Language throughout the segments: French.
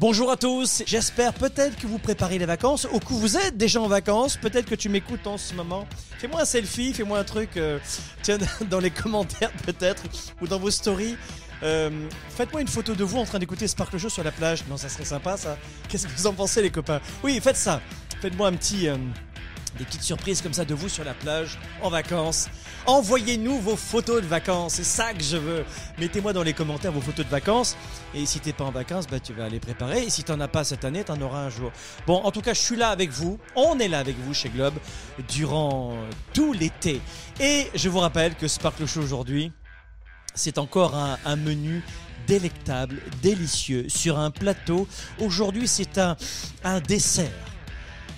Bonjour à tous, j'espère peut-être que vous préparez les vacances ou que vous êtes déjà en vacances, peut-être que tu m'écoutes en ce moment. Fais-moi un selfie, fais-moi un truc, euh, tiens, dans les commentaires peut-être, ou dans vos stories. Euh, faites-moi une photo de vous en train d'écouter Sparkle Show sur la plage. Non, ça serait sympa ça. Qu'est-ce que vous en pensez les copains? Oui, faites ça. Faites-moi un petit... euh, des petites surprises comme ça de vous sur la plage, en vacances. Envoyez-nous vos photos de vacances, c'est ça que je veux. Mettez-moi dans les commentaires vos photos de vacances. Et si t'es pas en vacances, bah, tu vas les préparer. Et si t'en as pas cette année, t'en auras un jour. Bon, en tout cas, je suis là avec vous. On est là avec vous chez Globe durant tout l'été. Et je vous rappelle que Sparkle Show aujourd'hui, c'est encore un, un menu délectable, délicieux, sur un plateau. Aujourd'hui, c'est un, un dessert.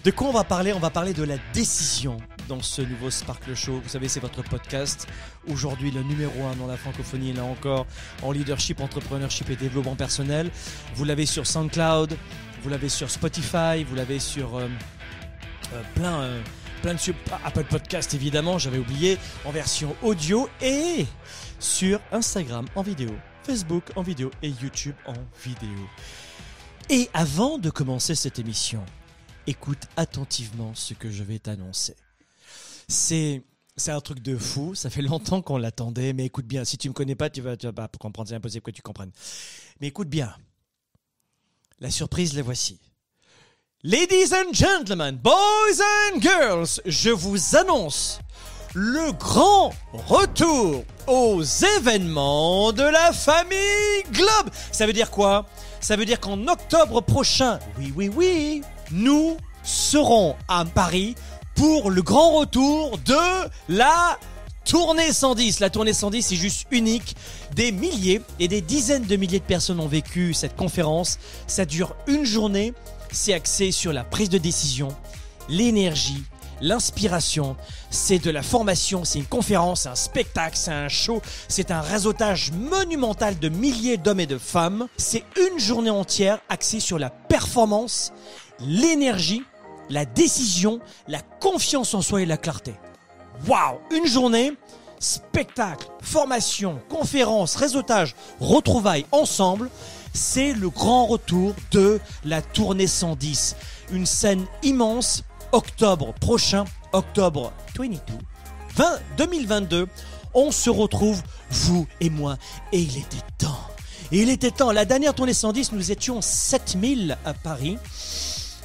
De quoi on va parler? On va parler de la décision dans ce nouveau Sparkle Show. Vous savez, c'est votre podcast. Aujourd'hui, le numéro 1 dans la francophonie, là encore, en leadership, entrepreneurship et développement personnel. Vous l'avez sur SoundCloud, vous l'avez sur Spotify, vous l'avez sur euh, euh, plein, euh, plein de sur Apple Podcast, évidemment, j'avais oublié, en version audio et sur Instagram en vidéo, Facebook en vidéo et YouTube en vidéo. Et avant de commencer cette émission, écoute attentivement ce que je vais t'annoncer. C'est c'est un truc de fou, ça fait longtemps qu'on l'attendait, mais écoute bien, si tu me connais pas, tu vas, tu vas pas comprendre, c'est impossible que tu comprennes. Mais écoute bien, la surprise, la voici. Ladies and gentlemen, boys and girls, je vous annonce le grand retour aux événements de la famille Globe. Ça veut dire quoi? Ça veut dire qu'en octobre prochain, oui, oui, oui, nous serons à Paris pour le grand retour de la tournée 110. La tournée 110 c'est juste unique. Des milliers et des dizaines de milliers de personnes ont vécu cette conférence. Ça dure une journée. C'est axé sur la prise de décision, l'énergie, l'inspiration, c'est de la formation, c'est une conférence, c'est un spectacle, c'est un show, c'est un réseautage monumental de milliers d'hommes et de femmes. C'est une journée entière axée sur la performance, l'énergie, la décision, la confiance en soi et la clarté. Waouh Une journée, spectacle, formation, conférence, réseautage, retrouvailles ensemble. C'est le grand retour de la tournée 110. Une scène immense, octobre prochain, octobre 22, 20, 2022. On se retrouve, vous et moi, et il était temps. Il était temps. La dernière tournée 110, nous étions 7000 à Paris.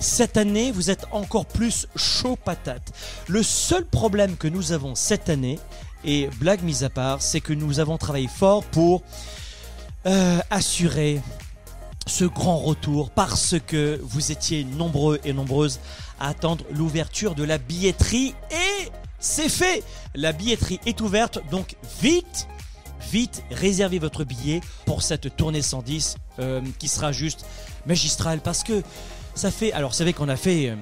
Cette année, vous êtes encore plus chaud patate. Le seul problème que nous avons cette année, et blague mise à part, c'est que nous avons travaillé fort pour euh, assurer ce grand retour parce que vous étiez nombreux et nombreuses à attendre l'ouverture de la billetterie et c'est fait. La billetterie est ouverte, donc vite, vite, réservez votre billet pour cette tournée 110 euh, qui sera juste magistrale parce que ça fait, alors c'est vrai qu'on a fait euh,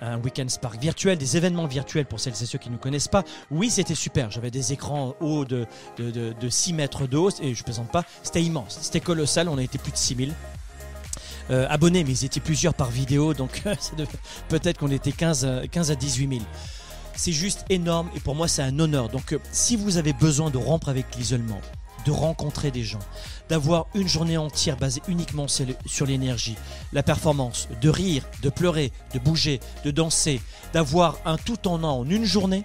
un week-end Spark virtuel, des événements virtuels pour celles et ceux qui ne nous connaissent pas. Oui, c'était super. J'avais des écrans hauts de, de, de, de 6 mètres de haut et je plaisante pas. C'était immense, c'était colossal. On a été plus de 6000 euh, abonnés, mais ils étaient plusieurs par vidéo, donc peut-être qu'on était 15, à- 15 à 18 000. C'est juste énorme et pour moi c'est un honneur. Donc euh, si vous avez besoin de rompre avec l'isolement, de rencontrer des gens, d'avoir une journée entière basée uniquement sur l'énergie, la performance, de rire, de pleurer, de bouger, de danser, d'avoir un tout en un en une journée,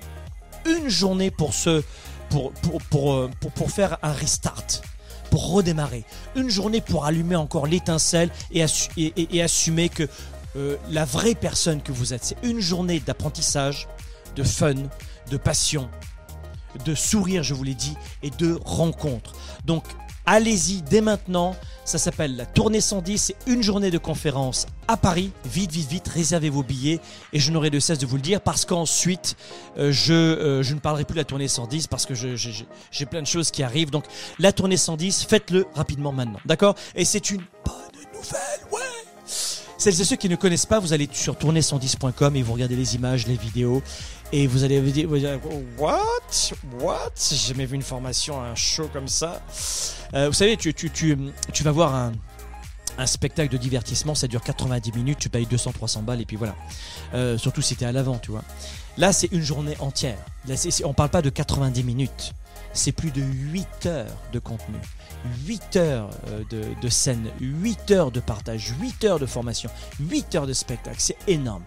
une journée pour se pour, pour, pour, euh, pour, faire un restart, pour redémarrer, une journée pour allumer encore l'étincelle et assumer que euh, la vraie personne que vous êtes, c'est une journée d'apprentissage, de fun, de passion, de sourires, je vous l'ai dit, et de rencontres. Donc, allez-y dès maintenant. Ça s'appelle la Tournée 110. C'est une journée de conférence à Paris. Vite, vite, vite, réservez vos billets. Et je n'aurai de cesse de vous le dire parce qu'ensuite, euh, je, euh, je ne parlerai plus de la Tournée 110 parce que j'ai plein de choses qui arrivent. Donc, la Tournée 110, faites-le rapidement maintenant. D'accord? Et c'est une bonne nouvelle. Celles et ceux qui ne connaissent pas, vous allez sur tournée110.com et vous regardez les images, les vidéos. Et vous allez vous dire, What? What? J'ai jamais vu une formation, un show comme ça. Euh, vous savez, tu, tu, tu, tu vas voir un, un spectacle de divertissement, ça dure 90 minutes, tu payes 200-300 balles et puis voilà. Euh, surtout si t'es à l'avant, tu vois. Là, c'est une journée entière. Là, on parle pas de 90 minutes. C'est plus de 8 heures de contenu, 8 heures euh, de, scène, 8 heures de partage, 8 heures de formation, 8 heures de spectacle. C'est énorme.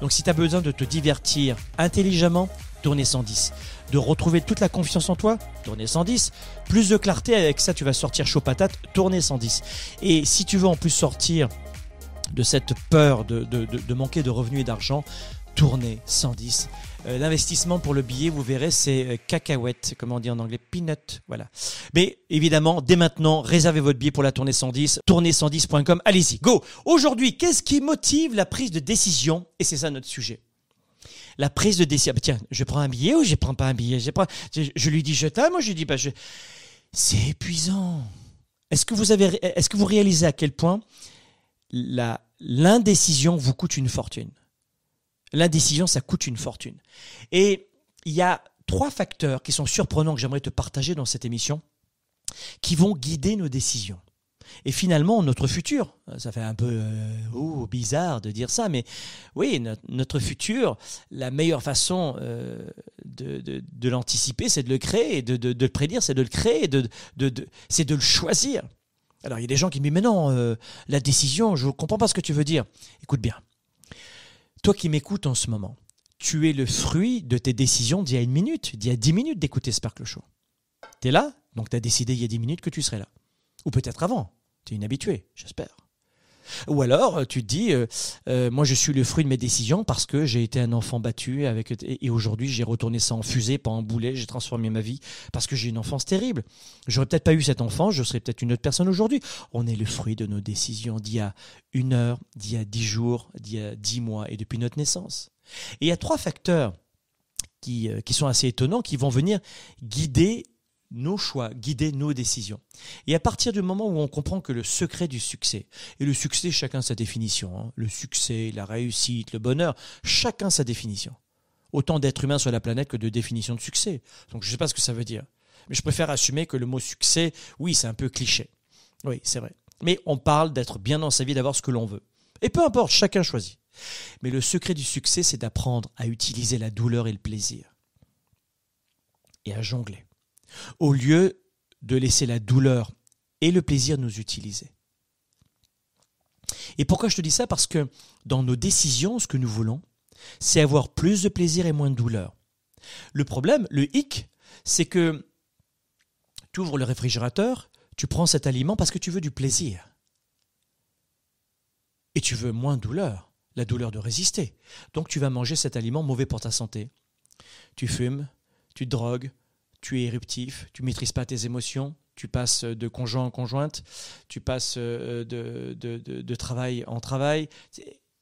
Donc si tu as besoin de te divertir intelligemment, tournez 110. De retrouver toute la confiance en toi, tournez 110. Plus de clarté, avec ça tu vas sortir chaud patate, tournez 110. Et si tu veux en plus sortir de cette peur de, de manquer de revenus et d'argent, tournez 110. Euh, l'investissement pour le billet, vous verrez, c'est euh, cacahuète, comme on dit en anglais, peanut, voilà. Mais évidemment, dès maintenant, réservez votre billet pour la tournée 110, tournée110.com, allez-y, go Aujourd'hui, qu'est-ce qui motive la prise de décision? Et c'est ça notre sujet. La prise de décision. Ah, tiens, je prends un billet ou je prends pas un billet? Je, lui dis je t'aime, moi je lui dis pas je... C'est épuisant. Est-ce que vous avez, est-ce que vous réalisez à quel point l'indécision vous coûte une fortune? L'indécision, ça coûte une fortune. Et il y a trois facteurs qui sont surprenants que j'aimerais te partager dans cette émission, qui vont guider nos décisions. Et finalement, notre futur, ça fait un peu euh, bizarre de dire ça, mais oui, notre, futur, la meilleure façon euh, de, l'anticiper, c'est de le créer, de, de, le prédire, c'est de le créer, c'est de le choisir. Alors, il y a des gens qui me disent, mais non, euh, la décision, je ne comprends pas ce que tu veux dire. Écoute bien, toi qui m'écoutes en ce moment, tu es le fruit de tes décisions d'il y a une minute, d'il y a dix minutes d'écouter Sparkle Show. Tu es là, donc tu as décidé il y a dix minutes que tu serais là. Ou peut-être avant. Tu es inhabitué, j'espère. Ou alors, euh, tu te dis, euh, euh, moi je suis le fruit de mes décisions parce que j'ai été un enfant battu avec, et, aujourd'hui j'ai retourné ça en fusée, pas en boulet, j'ai transformé ma vie parce que j'ai une enfance terrible. J'aurais peut-être pas eu cette enfance, je serais peut-être une autre personne aujourd'hui. On est le fruit de nos décisions d'il y a une heure, d'il y a dix jours, d'il y a dix mois et depuis notre naissance. Et il y a trois facteurs qui, qui sont assez étonnants qui vont venir guider nos choix, guider nos décisions. Et à partir du moment où on comprend que le secret du succès, et le succès, chacun sa définition, hein, le succès, la réussite, le bonheur, chacun sa définition. Autant d'êtres humains sur la planète que de définition de succès. Donc je ne sais pas ce que ça veut dire. Mais je préfère assumer que le mot succès, oui, c'est un peu cliché. Oui, c'est vrai. Mais on parle d'être bien dans sa vie, d'avoir ce que l'on veut. Et peu importe, chacun choisit. Mais le secret du succès, c'est d'apprendre à utiliser la douleur et le plaisir. Et à jongler au lieu de laisser la douleur et le plaisir nous utiliser. Et pourquoi je te dis ça? Parce que dans nos décisions, ce que nous voulons, c'est avoir plus de plaisir et moins de douleur. Le problème, le hic, c'est que tu ouvres le réfrigérateur, tu prends cet aliment parce que tu veux du plaisir. Et tu veux moins de douleur, la douleur de résister. Donc tu vas manger cet aliment mauvais pour ta santé. Tu fumes, tu drogues, tu es éruptif, tu maîtrises pas tes émotions, tu passes de conjoint en conjointe, tu passes euh, de, de, travail en travail,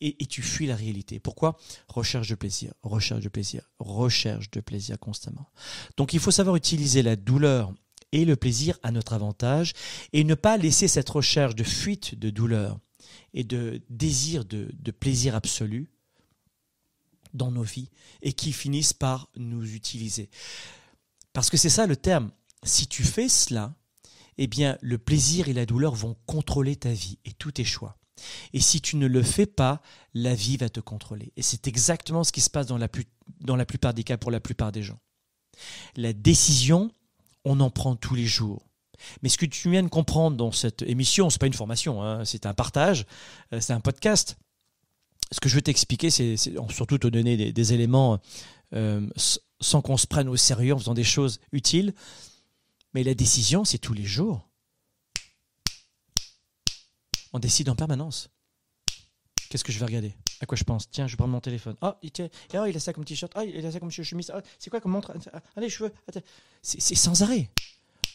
et, et, tu fuis la réalité. Pourquoi? Recherche de plaisir, recherche de plaisir, recherche de plaisir constamment. Donc il faut savoir utiliser la douleur et le plaisir à notre avantage, et ne pas laisser cette recherche de fuite de douleur et de désir de, de plaisir absolu dans nos vies, et qui finissent par nous utiliser. Parce que c'est ça le terme. Si tu fais cela, eh bien, le plaisir et la douleur vont contrôler ta vie et tous tes choix. Et si tu ne le fais pas, la vie va te contrôler. Et c'est exactement ce qui se passe dans la, plupart des cas pour la plupart des gens. La décision, on en prend tous les jours. Mais ce que tu viens de comprendre dans cette émission, c'est pas une formation, hein, c'est un partage, euh, c'est un podcast. Ce que je veux t'expliquer, c'est surtout te donner des, éléments euh, sans qu'on se prenne au sérieux en faisant des choses utiles. Mais la décision, c'est tous les jours. On décide en permanence. Qu'est-ce que je vais regarder? À quoi je pense? Tiens, je vais prendre mon téléphone. Ah, il, ah, il a ça comme t-shirt. Ah, il a ça comme chemise. Ah, c'est quoi comme montre? Les cheveux. C'est sans arrêt.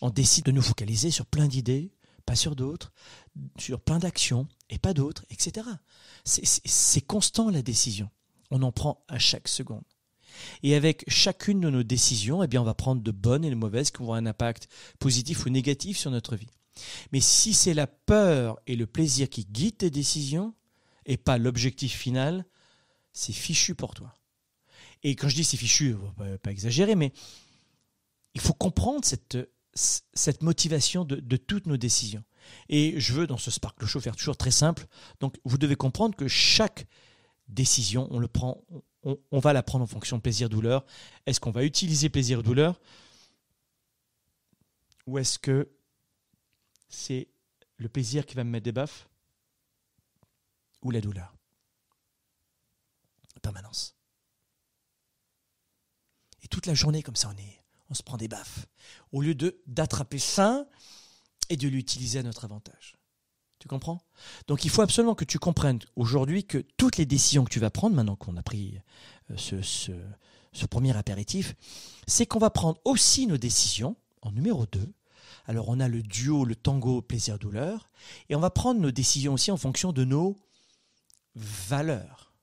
On décide de nous focaliser sur plein d'idées, pas sur d'autres, sur plein d'actions et pas d'autres, etc. C'est constant la décision. On en prend à chaque seconde. Et avec chacune de nos décisions, eh bien, on va prendre de bonnes et de mauvaises qui vont avoir un impact positif ou négatif sur notre vie. Mais si c'est la peur et le plaisir qui guident tes décisions et pas l'objectif final, c'est fichu pour toi. Et quand je dis c'est fichu, pas, pas exagérer, mais il faut comprendre cette, cette motivation de, de, toutes nos décisions. Et je veux dans ce Sparkle Show faire toujours très simple. Donc vous devez comprendre que chaque décision, on le prend, on, va la prendre en fonction plaisir-douleur. Est-ce qu'on va utiliser plaisir-douleur Ou est-ce que c'est le plaisir qui va me mettre des baffes? Ou la douleur? Permanence. Et toute la journée, comme ça, on, est, on se prend des baffes. Au lieu de d'attraper ça et de l'utiliser à notre avantage. Comprends? Donc il faut absolument que tu comprennes aujourd'hui que toutes les décisions que tu vas prendre, maintenant qu'on a pris euh, ce, ce, premier apéritif, c'est qu'on va prendre aussi nos décisions en numéro 2. Alors on a le duo, le tango, plaisir-douleur, et on va prendre nos décisions aussi en fonction de nos valeurs.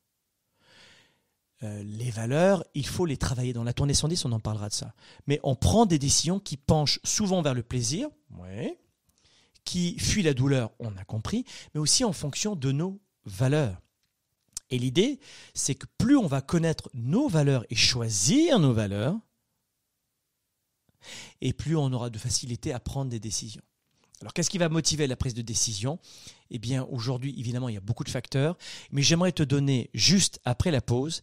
Euh, les valeurs, il faut les travailler. Dans la tournée 110, on en parlera de ça. Mais on prend des décisions qui penchent souvent vers le plaisir, qui fuit la douleur, on a compris, mais aussi en fonction de nos valeurs. Et l'idée, c'est que plus on va connaître nos valeurs et choisir nos valeurs, et plus on aura de facilité à prendre des décisions. Alors qu'est-ce qui va motiver la prise de décision? Eh bien aujourd'hui, évidemment, il y a beaucoup de facteurs, mais j'aimerais te donner, juste après la pause,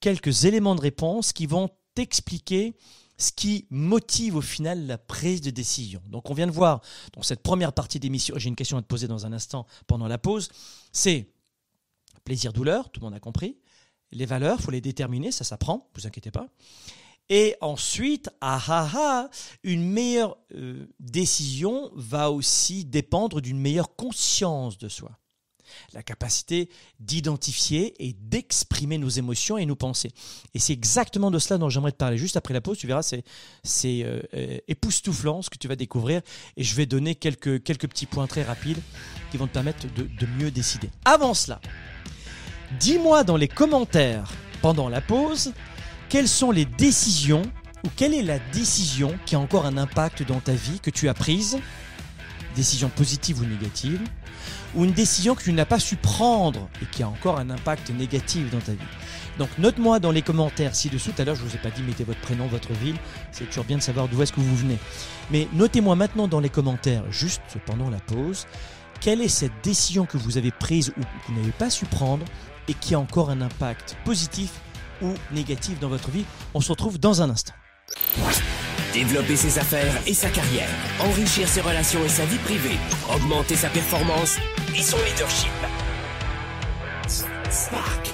quelques éléments de réponse qui vont t'expliquer ce qui motive au final la prise de décision. Donc on vient de voir dans cette première partie d'émission, j'ai une question à te poser dans un instant pendant la pause, c'est plaisir-douleur, tout le monde a compris. Les valeurs, faut les déterminer, ça s'apprend, ne vous inquiétez pas. Et ensuite, ah ah ah, une meilleure euh, décision va aussi dépendre d'une meilleure conscience de soi la capacité d'identifier et d'exprimer nos émotions et nos pensées. Et c'est exactement de cela dont j'aimerais te parler juste après la pause. Tu verras, c'est, c'est euh, euh, époustouflant ce que tu vas découvrir. Et je vais donner quelques, petits points très rapides qui vont te permettre de mieux décider. Avant cela, dis-moi dans les commentaires pendant la pause quelles sont les décisions ou quelle est la décision qui a encore un impact dans ta vie que tu as prise, décision positive ou négative, ou une décision que tu n'as pas su prendre et qui a encore un impact négatif dans ta vie. Donc note-moi dans les commentaires ci-dessous, tout à l'heure je ne vous ai pas dit mettez votre prénom, votre ville, c'est toujours bien de savoir d'où est-ce que vous venez. Mais notez-moi maintenant dans les commentaires, juste pendant la pause, quelle est cette décision que vous avez prise ou que vous n'avez pas su prendre et qui a encore un impact positif ou négatif dans votre vie. On se retrouve dans un instant. Développer ses affaires et sa carrière, enrichir ses relations et sa vie privée, augmenter sa performance et son leadership. Spark,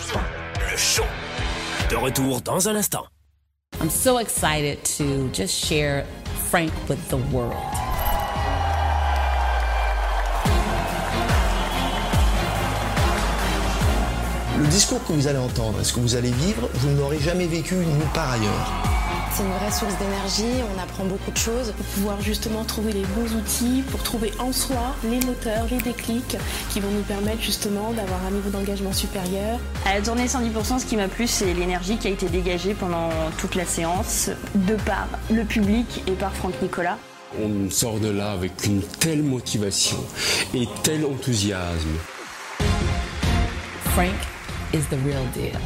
le show. De retour dans un instant. I'm so excited to just share Frank with the world. Le discours que vous allez entendre, ce que vous allez vivre, vous n'aurez jamais vécu nulle part ailleurs. C'est une vraie source d'énergie, on apprend beaucoup de choses. Pour pouvoir justement trouver les bons outils, pour trouver en soi les moteurs, les déclics qui vont nous permettre justement d'avoir un niveau d'engagement supérieur. À la tournée 110%, ce qui m'a plu, c'est l'énergie qui a été dégagée pendant toute la séance, de par le public et par Franck Nicolas. On sort de là avec une telle motivation et tel enthousiasme. Frank is the real deal.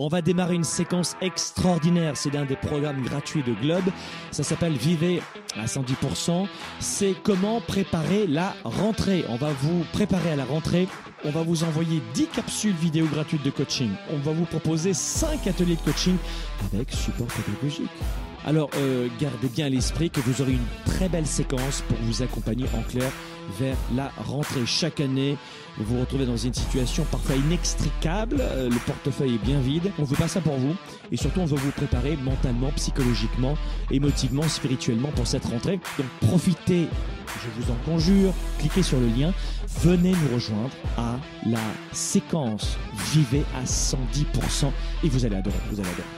On va démarrer une séquence extraordinaire. C'est l'un des programmes gratuits de Globe. Ça s'appelle Vivez à 110%. C'est comment préparer la rentrée. On va vous préparer à la rentrée. On va vous envoyer 10 capsules vidéo gratuites de coaching. On va vous proposer 5 ateliers de coaching avec support pédagogique. Alors, euh, gardez bien à l'esprit que vous aurez une très belle séquence pour vous accompagner en clair vers la rentrée. Chaque année, vous vous retrouvez dans une situation parfois inextricable, euh, le portefeuille est bien vide, on veut pas ça pour vous, et surtout on veut vous préparer mentalement, psychologiquement, émotivement, spirituellement pour cette rentrée. Donc profitez, je vous en conjure, cliquez sur le lien, venez nous rejoindre à la séquence. Vivez à 110% et vous allez adorer, vous allez adorer.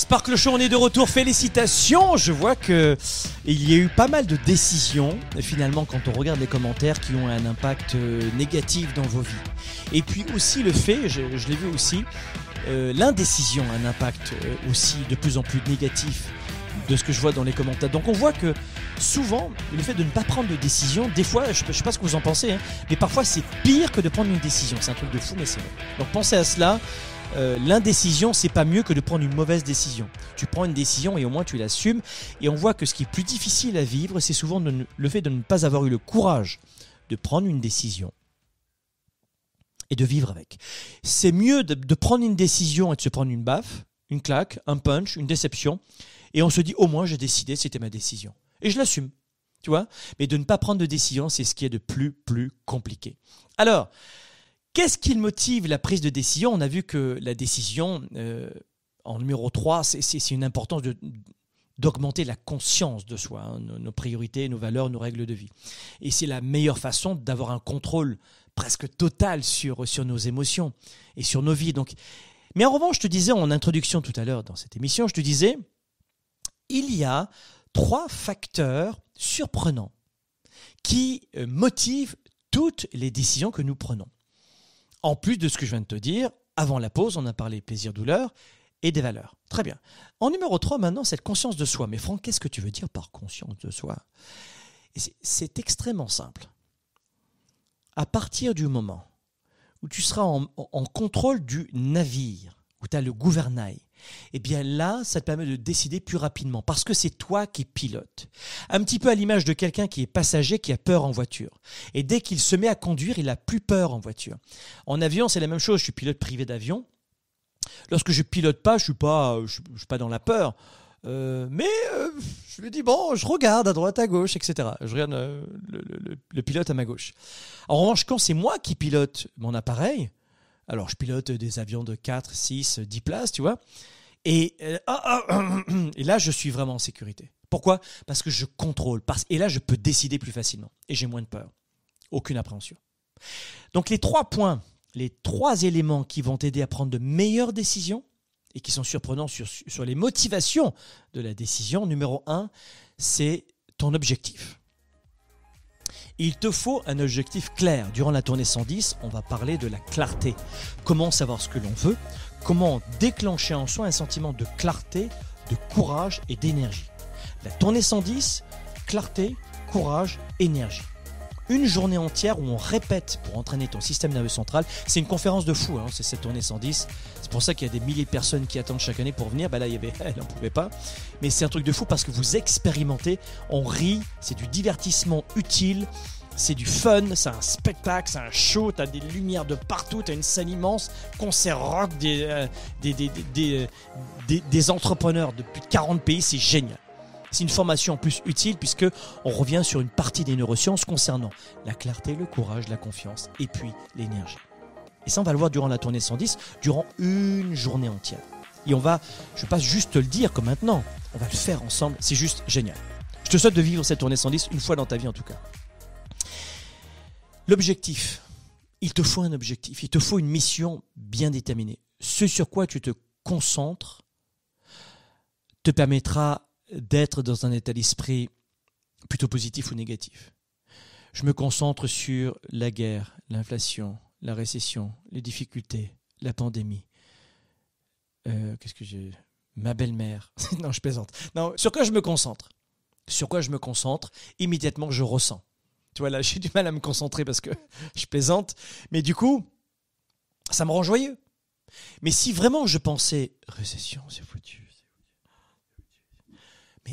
Sparkle Show, on est de retour. Félicitations. Je vois que il y a eu pas mal de décisions, finalement, quand on regarde les commentaires, qui ont un impact euh, négatif dans vos vies. Et puis aussi le fait, je, l'ai vu aussi, euh, l'indécision a un impact euh, aussi de plus en plus négatif de ce que je vois dans les commentaires. Donc on voit que souvent, le fait de ne pas prendre de décision, des fois, je ne sais pas ce que vous en pensez, hein, mais parfois c'est pire que de prendre une décision. C'est un truc de fou, mais c'est vrai. Donc pensez à cela. Euh, l'indécision, c'est pas mieux que de prendre une mauvaise décision. Tu prends une décision et au moins tu l'assumes. Et on voit que ce qui est plus difficile à vivre, c'est souvent le fait de ne pas avoir eu le courage de prendre une décision et de vivre avec. C'est mieux de, de prendre une décision et de se prendre une baffe, une claque, un punch, une déception, et on se dit au moins j'ai décidé, c'était ma décision. Et je l'assume. Tu vois Mais de ne pas prendre de décision, c'est ce qui est de plus, plus compliqué. Alors, Qu'est-ce qui motive la prise de décision? On a vu que la décision, euh, en numéro 3, c'est- une importance d'augmenter la conscience de soi, hein, nos, priorités, nos valeurs, nos règles de vie. Et c'est la meilleure façon d'avoir un contrôle presque total sur, nos émotions et sur nos vies. Mais en revanche, je te disais en introduction tout à l'heure dans cette émission, je te disais, il y a trois facteurs surprenants qui euh, motivent toutes les décisions que nous prenons. En plus de ce que je viens de te dire, avant la pause, on a parlé plaisir-douleur et des valeurs. Très bien. En numéro 3, maintenant, cette conscience de soi. Mais Franck, qu'est-ce que tu veux dire par conscience de soi? C'est extrêmement simple. À partir du moment où tu seras en, en contrôle du navire, où tu as le gouvernail, eh bien là, ça te permet de décider plus rapidement, parce que c'est toi qui pilotes. Un petit peu à l'image de quelqu'un qui est passager, qui a peur en voiture. Et dès qu'il se met à conduire, il a plus peur en voiture. En avion, c'est la même chose. Je suis pilote privé d'avion. Lorsque je pilote pas, je suis pas, suis- je suis pas dans la peur. Euh, mais euh, je me dis bon, je regarde à droite, à gauche, etc. Je regarde euh, le pilote à ma gauche. En revanche, quand c'est moi qui pilote mon appareil, alors je pilote des avions de 4, 6, 10 places, tu vois, et, euh, ah, ah, et là je suis vraiment en sécurité. Pourquoi? Parce que je contrôle. Parce, et là je peux décider plus facilement. Et j'ai moins de peur. Aucune appréhension. Donc les trois points, les trois éléments qui vont t'aider à prendre de meilleures décisions et qui sont surprenants sur, sur les motivations de la décision. Numéro un, c'est ton objectif. Il te faut un objectif clair. Durant la tournée 110, on va parler de la clarté. Comment savoir ce que l'on veut? Comment déclencher en soi un sentiment de clarté, de courage et d'énergie? La tournée 110, clarté, courage, énergie. Une journée entière où on répète pour entraîner ton système nerveux central. C'est une conférence de fou, hein, c'est cette tournée 110. C'est pour ça qu'il y a des milliers de personnes qui attendent chaque année pour venir. Bah là, il y avait, elle n'en pouvait pas. Mais c'est un truc de fou parce que vous expérimentez, on rit, c'est du divertissement utile. C'est du fun, c'est un spectacle, c'est un show, t'as des lumières de partout, t'as une scène immense, concert rock, des, euh, des, des, des, des, des entrepreneurs depuis 40 pays, c'est génial. C'est une formation en plus utile puisque on revient sur une partie des neurosciences concernant la clarté, le courage, la confiance et puis l'énergie. Et ça, on va le voir durant la tournée 110, durant une journée entière. Et on va, je ne pas juste te le dire comme maintenant, on va le faire ensemble, c'est juste génial. Je te souhaite de vivre cette tournée 110 une fois dans ta vie en tout cas. L'objectif, il te faut un objectif, il te faut une mission bien déterminée. Ce sur quoi tu te concentres te permettra d'être dans un état d'esprit plutôt positif ou négatif. Je me concentre sur la guerre, l'inflation, la récession, les difficultés, la pandémie. Euh, Qu'est-ce que j'ai? Ma belle-mère. non, je plaisante. Non, sur quoi je me concentre? Sur quoi je me concentre? Immédiatement, je ressens. Tu vois, là, j'ai du mal à me concentrer parce que je plaisante. Mais du coup, ça me rend joyeux. Mais si vraiment je pensais récession, c'est foutu.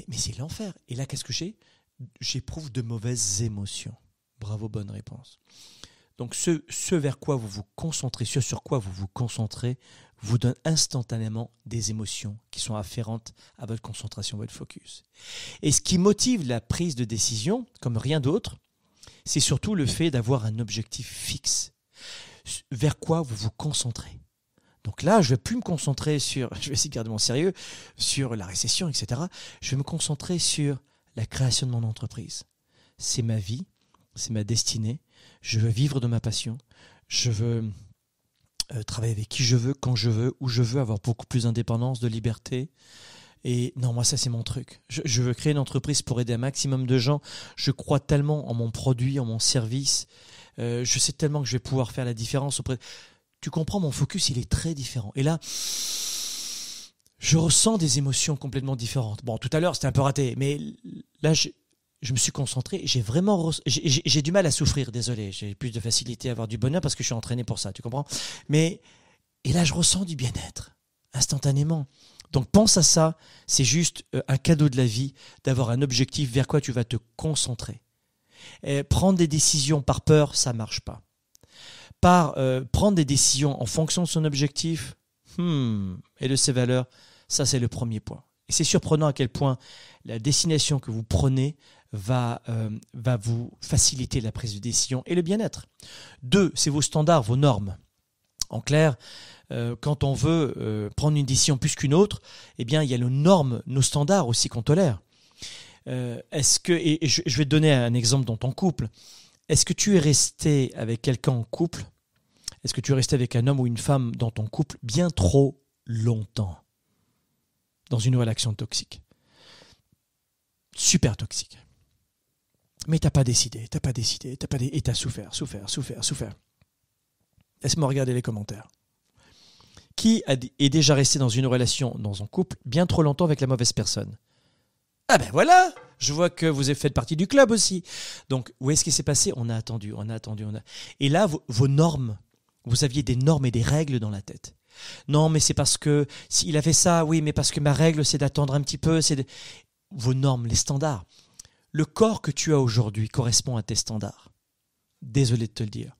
Mais, c'est l'enfer. Et là, qu'est-ce que j'ai? J'éprouve de mauvaises émotions. Bravo, bonne réponse. Donc ce, ce vers quoi vous vous concentrez, ce sur quoi vous vous concentrez, vous donne instantanément des émotions qui sont afférentes à votre concentration, votre focus. Et ce qui motive la prise de décision, comme rien d'autre, c'est surtout le fait d'avoir un objectif fixe. Vers quoi vous vous concentrez. Donc là, je ne vais plus me concentrer sur, je vais essayer de garder mon sérieux, sur la récession, etc. Je vais me concentrer sur la création de mon entreprise. C'est ma vie, c'est ma destinée. Je veux vivre de ma passion. Je veux euh, travailler avec qui je veux, quand je veux, où je veux, avoir beaucoup plus d'indépendance, de liberté. Et non, moi, ça, c'est mon truc. Je, veux créer une entreprise pour aider un maximum de gens. Je crois tellement en mon produit, en mon service. Euh, je sais tellement que je vais pouvoir faire la différence auprès. Tu comprends, mon focus, il est très différent. Et là, je ressens des émotions complètement différentes. Bon, tout à l'heure, c'était un peu raté, mais là, je, me suis concentré. J'ai vraiment, j'ai du mal à souffrir. Désolé, j'ai plus de facilité à avoir du bonheur parce que je suis entraîné pour ça. Tu comprends? Mais et là, je ressens du bien-être instantanément. Donc pense à ça. C'est juste euh, un cadeau de la vie d'avoir un objectif vers quoi tu vas te concentrer. Prendre des décisions par peur, ça marche pas. Par euh, prendre des décisions en fonction de son objectif hmm, et de ses valeurs, ça c'est le premier point. Et c'est surprenant à quel point la destination que vous prenez va, euh, vous faciliter la prise de décision et le bien-être. Deux, c'est vos standards, vos normes. En clair, euh, quand on veut prendre une décision plus qu'une autre, eh bien, il y a nos normes, nos standards aussi qu'on tolère. Est-ce que, je vais te donner un exemple dans ton couple. Est-ce que tu es resté avec quelqu'un en couple? Est-ce que tu es resté avec un homme ou une femme dans ton couple bien trop longtemps? Dans une relation toxique Super toxique. Mais t'as pas décidé, t'as pas décidé, t'as pas dé... et t'as souffert, souffert, souffert, souffert. Laisse-moi regarder les commentaires. Qui est déjà resté dans une relation, dans un couple, bien trop longtemps avec la mauvaise personne? Ah ben voilà Je vois que vous avez fait partie du club aussi. Donc, où est-ce qui s'est passé? On a attendu, on a attendu, on a... Et là, vos, normes, vous aviez des normes et des règles dans la tête. Non, mais c'est parce que s'il a ça, oui, mais parce que ma règle, c'est d'attendre un petit peu, c'est vos normes, les standards. Le corps que tu as aujourd'hui correspond à tes standards. Désolé de te le dire.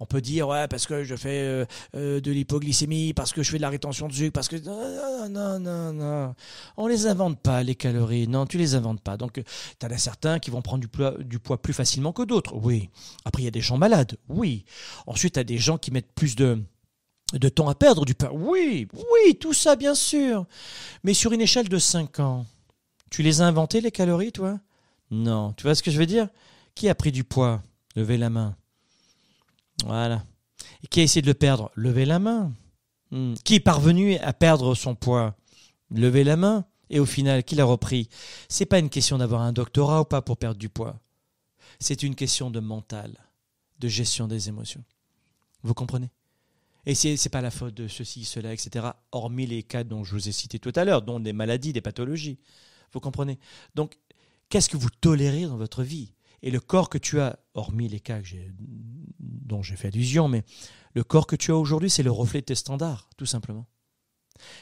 On peut dire, ouais, parce que je fais euh, euh, de l'hypoglycémie, parce que je fais de la rétention de sucre, parce que. Non, non, non, non. On les invente pas, les calories. Non, tu les inventes pas. Donc, tu as certains qui vont prendre du poids, du poids plus facilement que d'autres. Oui. Après, il y a des gens malades. Oui. Ensuite, tu as des gens qui mettent plus de de temps à perdre du pain. Oui, oui, tout ça, bien sûr. Mais sur une échelle de 5 ans, tu les as inventés, les calories, toi? Non. Tu vois ce que je veux dire? Qui a pris du poids? Levez la main. Voilà. Et qui a essayé de le perdre? Levez la main. Hmm. Qui est parvenu à perdre son poids? Levez la main. Et au final, qui l'a repris? C'est pas une question d'avoir un doctorat ou pas pour perdre du poids. C'est une question de mental, de gestion des émotions. Vous comprenez? Et c'est n'est pas la faute de ceci, cela, etc., hormis les cas dont je vous ai cités tout à l'heure, dont des maladies, des pathologies. Vous comprenez? Donc, qu'est-ce que vous tolérez dans votre vie? Et le corps que tu as, hormis les cas que dont j'ai fait allusion, mais le corps que tu as aujourd'hui, c'est le reflet de tes standards, tout simplement.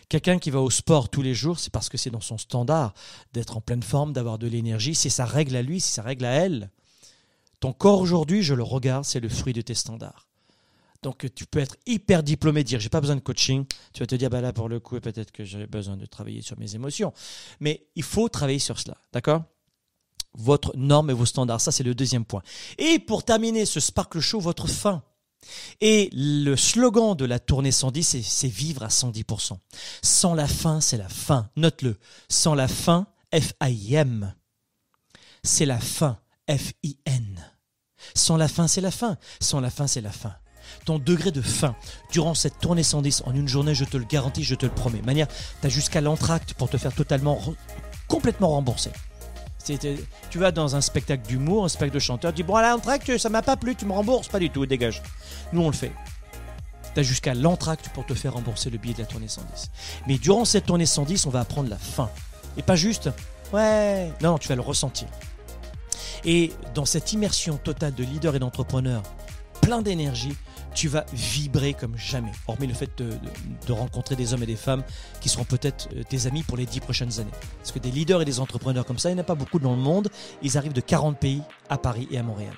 Quelqu'un qui va au sport tous les jours, c'est parce que c'est dans son standard d'être en pleine forme, d'avoir de l'énergie, c'est sa règle à lui, c'est sa règle à elle. Ton corps aujourd'hui, je le regarde, c'est le fruit de tes standards. Donc tu peux être hyper diplômé, dire j'ai pas besoin de coaching. Tu vas te dire bah là pour le coup peut-être que j'ai besoin de travailler sur mes émotions. Mais il faut travailler sur cela, d'accord? Votre norme et vos standards, ça c'est le deuxième point. Et pour terminer ce Sparkle Show, votre fin. Et le slogan de la tournée 110, c'est- vivre à 110%. Sans la fin, c'est la fin. Note-le. Sans la fin, F-I-M. C'est la fin, F-I-N. Sans la fin, c'est la fin. Sans la fin, c'est la fin. Ton degré de fin durant cette tournée 110 en une journée, je te le garantis, je te le promets. De manière, tu as jusqu'à l'entracte pour te faire totalement, complètement rembourser. Tu vas dans un spectacle d'humour, un spectacle de chanteur, tu dis bon à l'entracte, ça m'a pas plu, tu me rembourses, pas du tout, dégage. Nous on le fait. Tu as jusqu'à l'entracte pour te faire rembourser le billet de la tournée 110. Mais durant cette tournée 110, on va apprendre la fin. Et pas juste, ouais, non, non, tu vas le ressentir. Et dans cette immersion totale de leader et d'entrepreneur, plein d'énergie, tu vas vibrer comme jamais. Hormis le fait de, rencontrer des hommes et des femmes qui seront peut-être euh, tes amis pour les dix prochaines années. Parce que des leaders et des entrepreneurs comme ça, il n'y en a pas beaucoup dans le monde. Ils arrivent de 40 pays à Paris et à Montréal.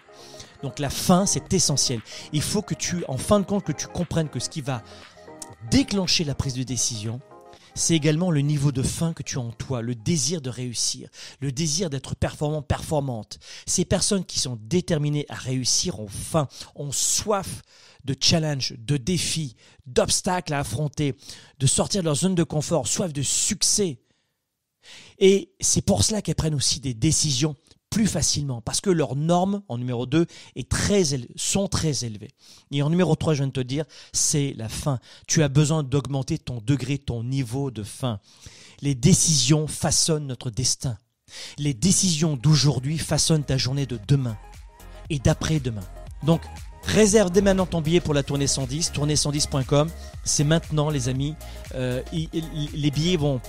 Donc la fin, c'est essentiel. Il faut que tu, en fin de compte, que tu comprennes que ce qui va déclencher la prise de décision, c'est également le niveau de faim que tu as en toi, le désir de réussir, le désir d'être performant, performante. Ces personnes qui sont déterminées à réussir ont faim, ont soif de challenge, de défis, d'obstacles à affronter, de sortir de leur zone de confort, soif de succès. Et c'est pour cela qu'elles prennent aussi des décisions plus facilement, parce que leurs normes, en numéro 2, est très éle- sont très élevées. Et en numéro 3, je viens de te dire, c'est la fin. Tu as besoin d'augmenter ton degré, ton niveau de fin. Les décisions façonnent notre destin. Les décisions d'aujourd'hui façonnent ta journée de demain et d'après-demain. Donc, réserve dès maintenant ton billet pour la tournée 110, tournée110.com. C'est maintenant, les amis. Euh, les billets vont,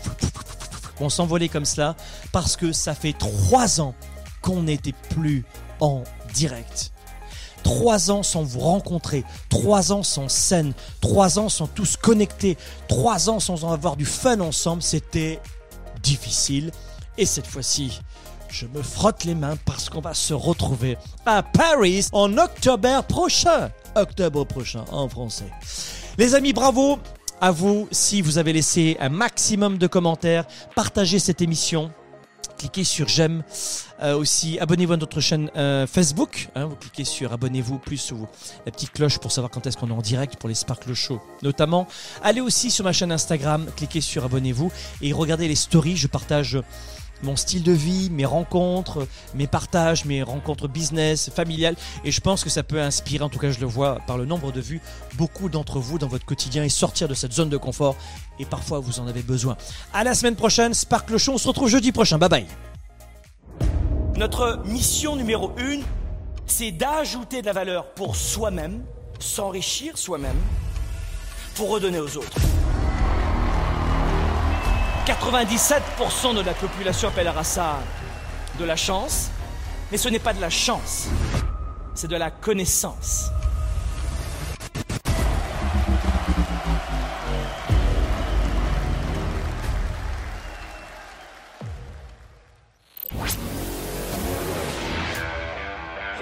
vont s'envoler comme cela parce que ça fait trois ans qu'on n'était plus en direct. Trois ans sans vous rencontrer, trois ans sans scène, trois ans sans tous connectés, trois ans sans avoir du fun ensemble, c'était difficile. Et cette fois-ci, je me frotte les mains parce qu'on va se retrouver à Paris en octobre prochain. Octobre prochain en français. Les amis, bravo à vous si vous avez laissé un maximum de commentaires. Partagez cette émission cliquez sur j'aime Euh, aussi abonnez-vous à notre chaîne euh, Facebook hein, vous cliquez sur abonnez-vous plus sur la petite cloche pour savoir quand est-ce qu'on est en direct pour les Sparkle Show notamment allez aussi sur ma chaîne Instagram cliquez sur abonnez-vous et regardez les stories je partage mon style de vie, mes rencontres, mes partages, mes rencontres business, familiales. Et je pense que ça peut inspirer, en tout cas je le vois par le nombre de vues, beaucoup d'entre vous dans votre quotidien et sortir de cette zone de confort. Et parfois vous en avez besoin. À la semaine prochaine, Sparkle Show, on se retrouve jeudi prochain. Bye bye. Notre mission numéro une, c'est d'ajouter de la valeur pour soi-même, s'enrichir soi-même, pour redonner aux autres. 97% de la population appellera ça de la chance, mais ce n'est pas de la chance, c'est de la connaissance.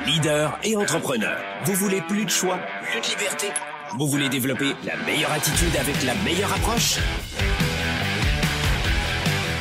Leader et entrepreneur, vous voulez plus de choix, plus de liberté? Vous voulez développer la meilleure attitude avec la meilleure approche?